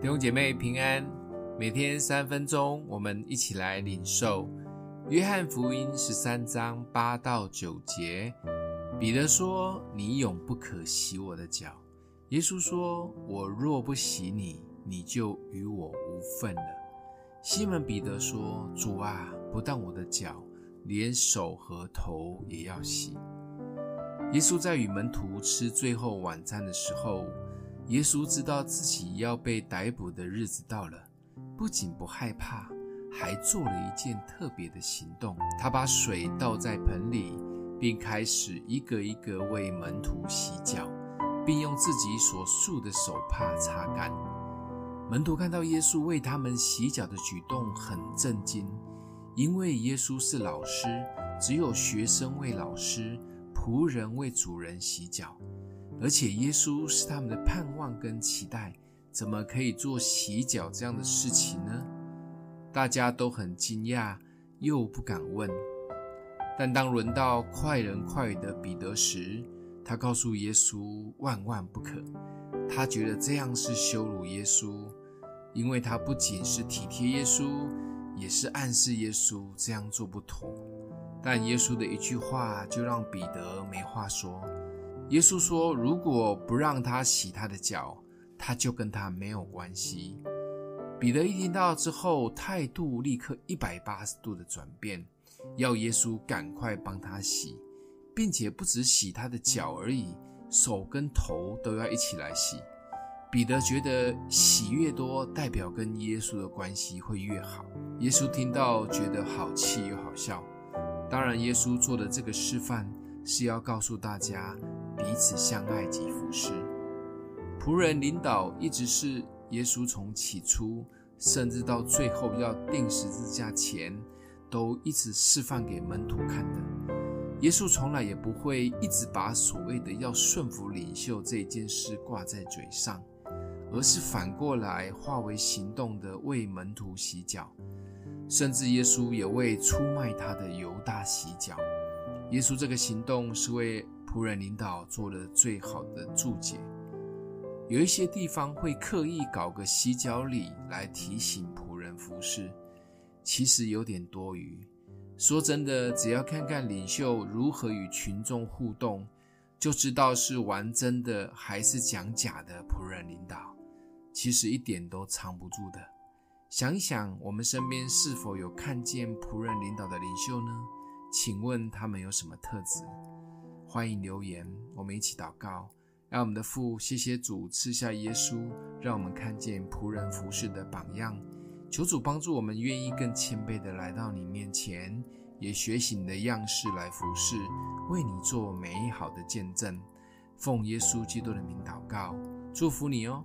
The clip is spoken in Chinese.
弟兄姐妹平安，每天三分钟，我们一起来领受约翰福音十三章八到九节。彼得说：“你永不可洗我的脚。”耶稣说：“我若不洗你，你就与我无分了。”西门彼得说：“主啊，不但我的脚，连手和头也要洗。”耶稣在与门徒吃最后晚餐的时候。耶稣知道自己要被逮捕的日子到了，不仅不害怕，还做了一件特别的行动。他把水倒在盆里，并开始一个一个为门徒洗脚，并用自己所束的手帕擦干。门徒看到耶稣为他们洗脚的举动，很震惊，因为耶稣是老师，只有学生为老师，仆人为主人洗脚。而且耶稣是他们的盼望跟期待，怎么可以做洗脚这样的事情呢？大家都很惊讶，又不敢问。但当轮到快人快语的彼得时，他告诉耶稣万万不可。他觉得这样是羞辱耶稣，因为他不仅是体贴耶稣，也是暗示耶稣这样做不妥。但耶稣的一句话就让彼得没话说。耶稣说：“如果不让他洗他的脚，他就跟他没有关系。”彼得一听到之后，态度立刻一百八十度的转变，要耶稣赶快帮他洗，并且不只洗他的脚而已，手跟头都要一起来洗。彼得觉得洗越多，代表跟耶稣的关系会越好。耶稣听到觉得好气又好笑。当然，耶稣做的这个示范是要告诉大家。彼此相爱及服侍，仆人领导一直是耶稣从起初，甚至到最后要钉十字架前，都一直示范给门徒看的。耶稣从来也不会一直把所谓的要顺服领袖这件事挂在嘴上，而是反过来化为行动的为门徒洗脚，甚至耶稣也为出卖他的犹大洗脚。耶稣这个行动是为仆人领导做了最好的注解。有一些地方会刻意搞个洗脚礼来提醒仆人服侍，其实有点多余。说真的，只要看看领袖如何与群众互动，就知道是玩真的还是讲假的仆人领导。其实一点都藏不住的。想一想，我们身边是否有看见仆人领导的领袖呢？请问他们有什么特质？欢迎留言，我们一起祷告，让我们的父谢谢主赐下耶稣，让我们看见仆人服侍的榜样。求主帮助我们，愿意更谦卑的来到你面前，也学习你的样式来服侍，为你做美好的见证。奉耶稣基督的名祷告，祝福你哦。